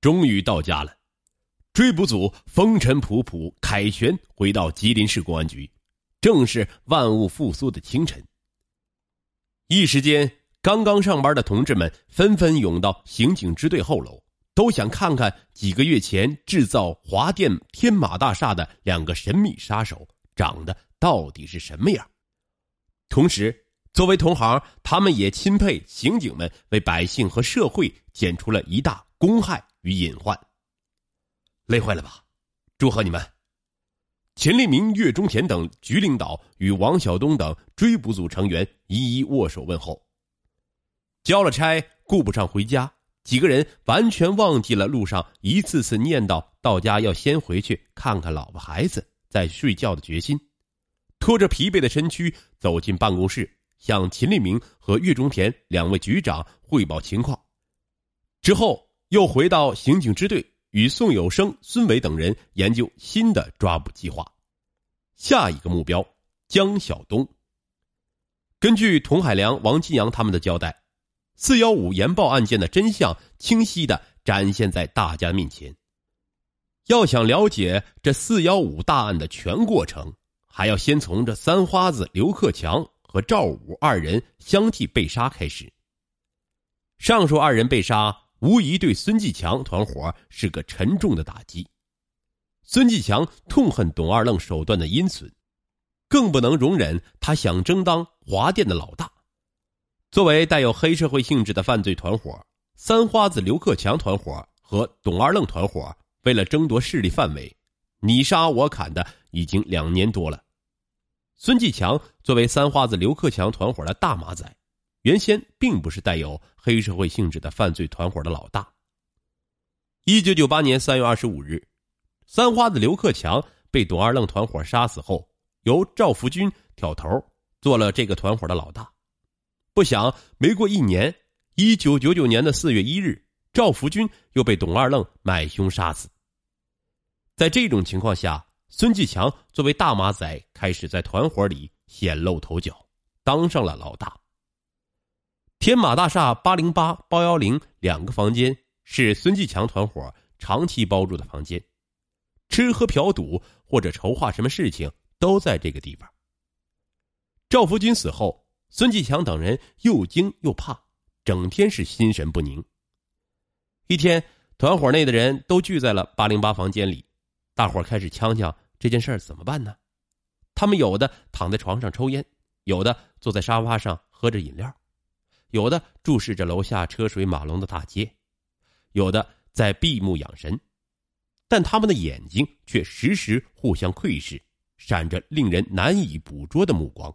终于到家了。追捕组风尘仆仆凯旋回到吉林市公安局，正是万物复苏的清晨。一时间，刚刚上班的同志们纷纷涌到刑警支队后楼，都想看看几个月前制造华电天马大厦的两个神秘杀手长得到底是什么样。同时，作为同行，他们也钦佩刑警们为百姓和社会剪除了一大公害与隐患。累坏了吧？祝贺你们！秦立明、岳中田等局领导与王晓东等追捕组成员一一握手问候。交了差，顾不上回家，几个人完全忘记了路上一次次念叨到家要先回去看看老婆孩子再睡觉的决心，拖着疲惫的身躯走进办公室，向秦立明和岳中田两位局长汇报情况，之后又回到刑警支队。与宋有生、孙伟等人研究新的抓捕计划，下一个目标江晓东。根据童海良、王金阳他们的交代，四幺五研报案件的真相清晰的展现在大家面前。要想了解这四幺五大案的全过程，还要先从这三花子刘克强和赵武二人相继被杀开始。上述二人被杀。无疑对孙继强团伙是个沉重的打击。孙继强痛恨董二愣手段的阴损，更不能容忍他想争当华电的老大。作为带有黑社会性质的犯罪团伙，三花子刘克强团伙和董二愣团伙为了争夺势力范围，你杀我砍的已经两年多了。孙继强作为三花子刘克强团伙的大马仔。原先并不是带有黑社会性质的犯罪团伙的老大。一九九八年三月二十五日，三花子刘克强被董二愣团伙杀死后，由赵福军挑头做了这个团伙的老大。不想没过一年，一九九九年的四月一日，赵福军又被董二愣买凶杀死。在这种情况下，孙继强作为大马仔，开始在团伙里显露头角，当上了老大。天马大厦八零八、八幺零两个房间是孙继强团伙长期包住的房间，吃喝嫖赌或者筹划什么事情都在这个地方。赵福军死后，孙继强等人又惊又怕，整天是心神不宁。一天，团伙内的人都聚在了八零八房间里，大伙开始呛呛这件事怎么办呢？他们有的躺在床上抽烟，有的坐在沙发上喝着饮料。有的注视着楼下车水马龙的大街，有的在闭目养神，但他们的眼睛却时时互相窥视，闪着令人难以捕捉的目光。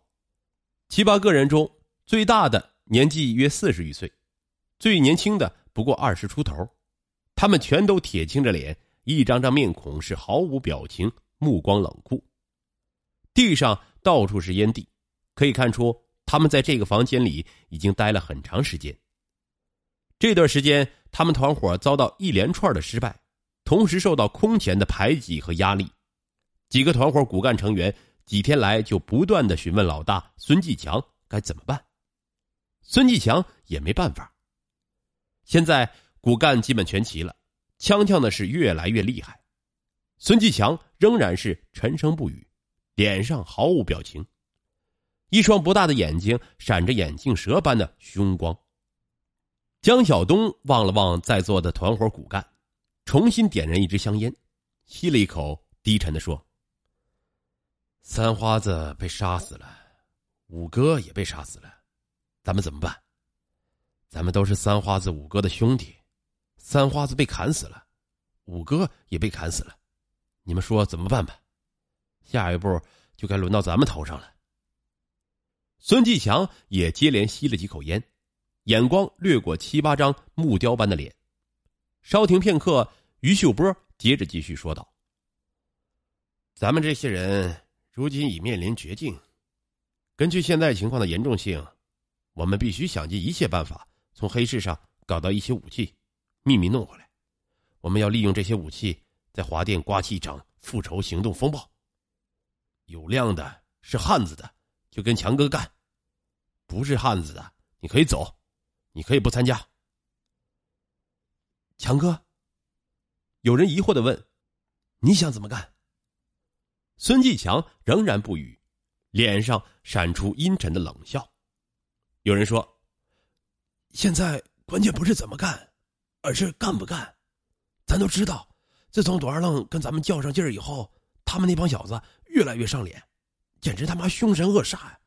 七八个人中，最大的年纪约四十余岁，最年轻的不过二十出头，他们全都铁青着脸，一张张面孔是毫无表情，目光冷酷。地上到处是烟蒂，可以看出。他们在这个房间里已经待了很长时间。这段时间，他们团伙遭到一连串的失败，同时受到空前的排挤和压力。几个团伙骨干成员几天来就不断的询问老大孙继强该怎么办，孙继强也没办法。现在骨干基本全齐了，枪枪的是越来越厉害，孙继强仍然是沉声不语，脸上毫无表情。一双不大的眼睛闪着眼镜蛇般的凶光。江晓东望了望在座的团伙骨干，重新点燃一支香烟，吸了一口，低沉的说：“三花子被杀死了，五哥也被杀死了，咱们怎么办？咱们都是三花子、五哥的兄弟，三花子被砍死了，五哥也被砍死了，你们说怎么办吧？下一步就该轮到咱们头上了。”孙继强也接连吸了几口烟，眼光掠过七八张木雕般的脸。稍停片刻，于秀波接着继续说道：“咱们这些人如今已面临绝境，根据现在情况的严重性，我们必须想尽一切办法从黑市上搞到一些武器，秘密弄回来。我们要利用这些武器，在华电刮起一场复仇行动风暴。有量的是汉子的，就跟强哥干。”不是汉子的，你可以走，你可以不参加。强哥，有人疑惑的问：“你想怎么干？”孙继强仍然不语，脸上闪出阴沉的冷笑。有人说：“现在关键不是怎么干，而是干不干。咱都知道，自从董二愣跟咱们较上劲儿以后，他们那帮小子越来越上脸，简直他妈凶神恶煞呀！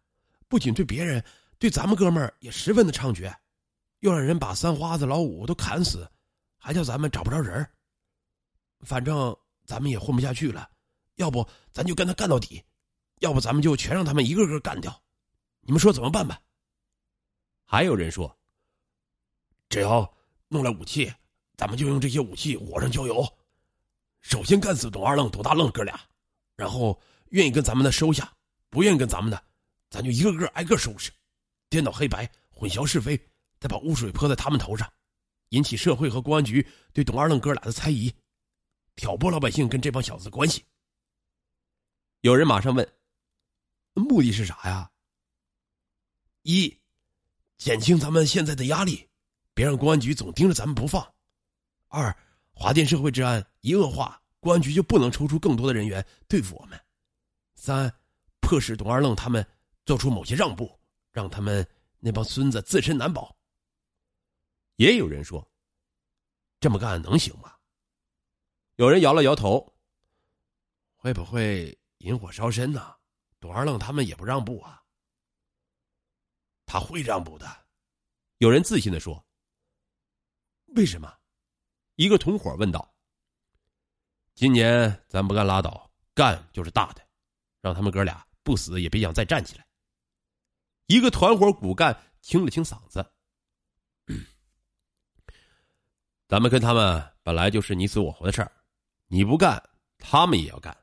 不仅对别人，对咱们哥们儿也十分的猖獗，又让人把三花子、老五都砍死，还叫咱们找不着人反正咱们也混不下去了。”要不咱就跟他干到底，要不咱们就全让他们一个个干掉，你们说怎么办吧？还有人说，只要弄来武器，咱们就用这些武器火上浇油，首先干死董二愣、董大愣哥俩，然后愿意跟咱们的收下，不愿跟咱们的，咱就一个个挨个收拾，颠倒黑白，混淆是非，再把污水泼在他们头上，引起社会和公安局对董二愣哥俩的猜疑，挑拨老百姓跟这帮小子的关系。有人马上问：“目的是啥呀？”一，减轻咱们现在的压力，别让公安局总盯着咱们不放；二，华电社会治安一恶化，公安局就不能抽出更多的人员对付我们；三，迫使董二愣他们做出某些让步，让他们那帮孙子自身难保。也有人说：“这么干能行吗？”有人摇了摇头：“会不会？”引火烧身呢！董二愣他们也不让步啊。他会让步的，有人自信的说。为什么？一个同伙问道。今年咱不干拉倒，干就是大的，让他们哥俩不死也别想再站起来。一个团伙骨干清了清嗓子。咱们跟他们本来就是你死我活的事儿，你不干，他们也要干。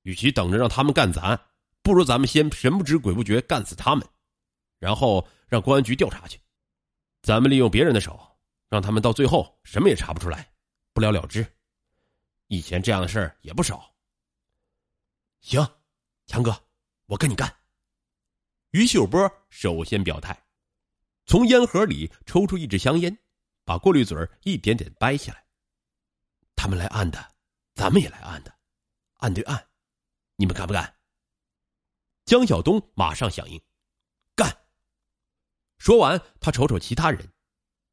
与其等着让他们干咱，不如咱们先神不知鬼不觉干死他们，然后让公安局调查去。咱们利用别人的手，让他们到最后什么也查不出来，不了了之。以前这样的事儿也不少。行，强哥，我跟你干。于秀波首先表态，从烟盒里抽出一支香烟，把过滤嘴一点点掰下来。他们来按的，咱们也来按的，按对按。你们干不干？江晓东马上响应，干。说完，他瞅瞅其他人，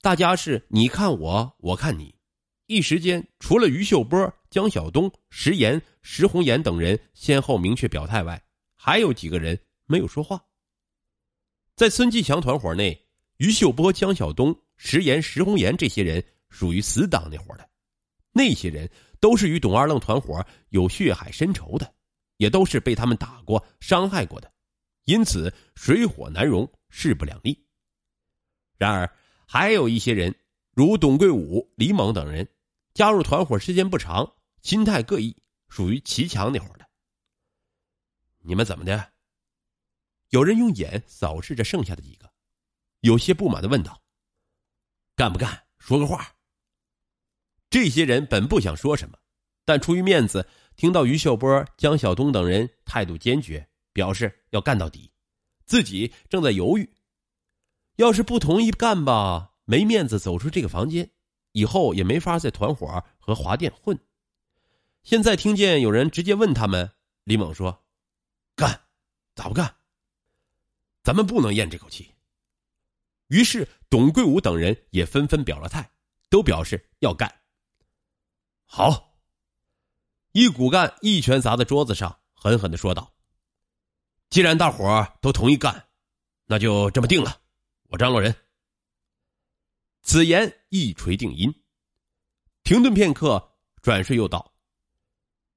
大家是你看我，我看你，一时间除了于秀波、江晓东、石岩、石红岩等人先后明确表态外，还有几个人没有说话。在孙继强团伙内，于秀波、江晓东、石岩、石红岩这些人属于死党那伙的，那些人都是与董二愣团伙有血海深仇的。也都是被他们打过、伤害过的，因此水火难容，势不两立。然而，还有一些人，如董桂武、李猛等人，加入团伙时间不长，心态各异，属于齐强那伙的。你们怎么的？有人用眼扫视着剩下的几个，有些不满的问道：“干不干？说个话。”这些人本不想说什么，但出于面子。听到于秀波、江晓东等人态度坚决，表示要干到底，自己正在犹豫。要是不同意干吧，没面子走出这个房间，以后也没法在团伙和华电混。现在听见有人直接问他们，李猛说：“干，咋不干？咱们不能咽这口气。”于是董贵武等人也纷纷表了态，都表示要干。好。一骨干一拳砸在桌子上，狠狠的说道：“既然大伙都同意干，那就这么定了。我张罗人。”此言一锤定音。停顿片刻，转瞬又道：“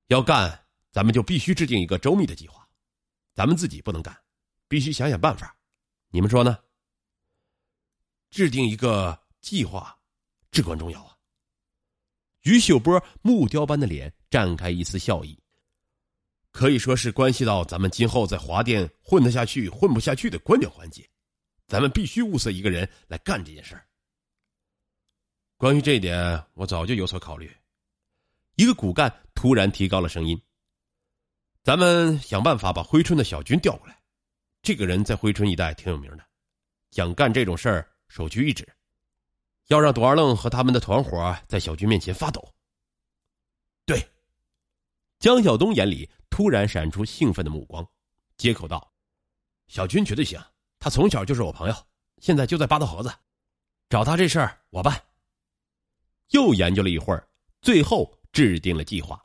要干，咱们就必须制定一个周密的计划。咱们自己不能干，必须想想办法。你们说呢？”制定一个计划，至关重要啊。于秀波木雕般的脸绽开一丝笑意，可以说是关系到咱们今后在华电混得下去、混不下去的关键环节，咱们必须物色一个人来干这件事儿。关于这一点，我早就有所考虑。一个骨干突然提高了声音：“咱们想办法把辉春的小军调过来，这个人在辉春一带挺有名的，想干这种事儿，首屈一指。”要让董二愣和他们的团伙在小军面前发抖。对江晓东眼里突然闪出兴奋的目光，接口道：“小军绝对行，他从小就是我朋友，现在就在八道河子，找他这事儿我办。”又研究了一会儿，最后制定了计划。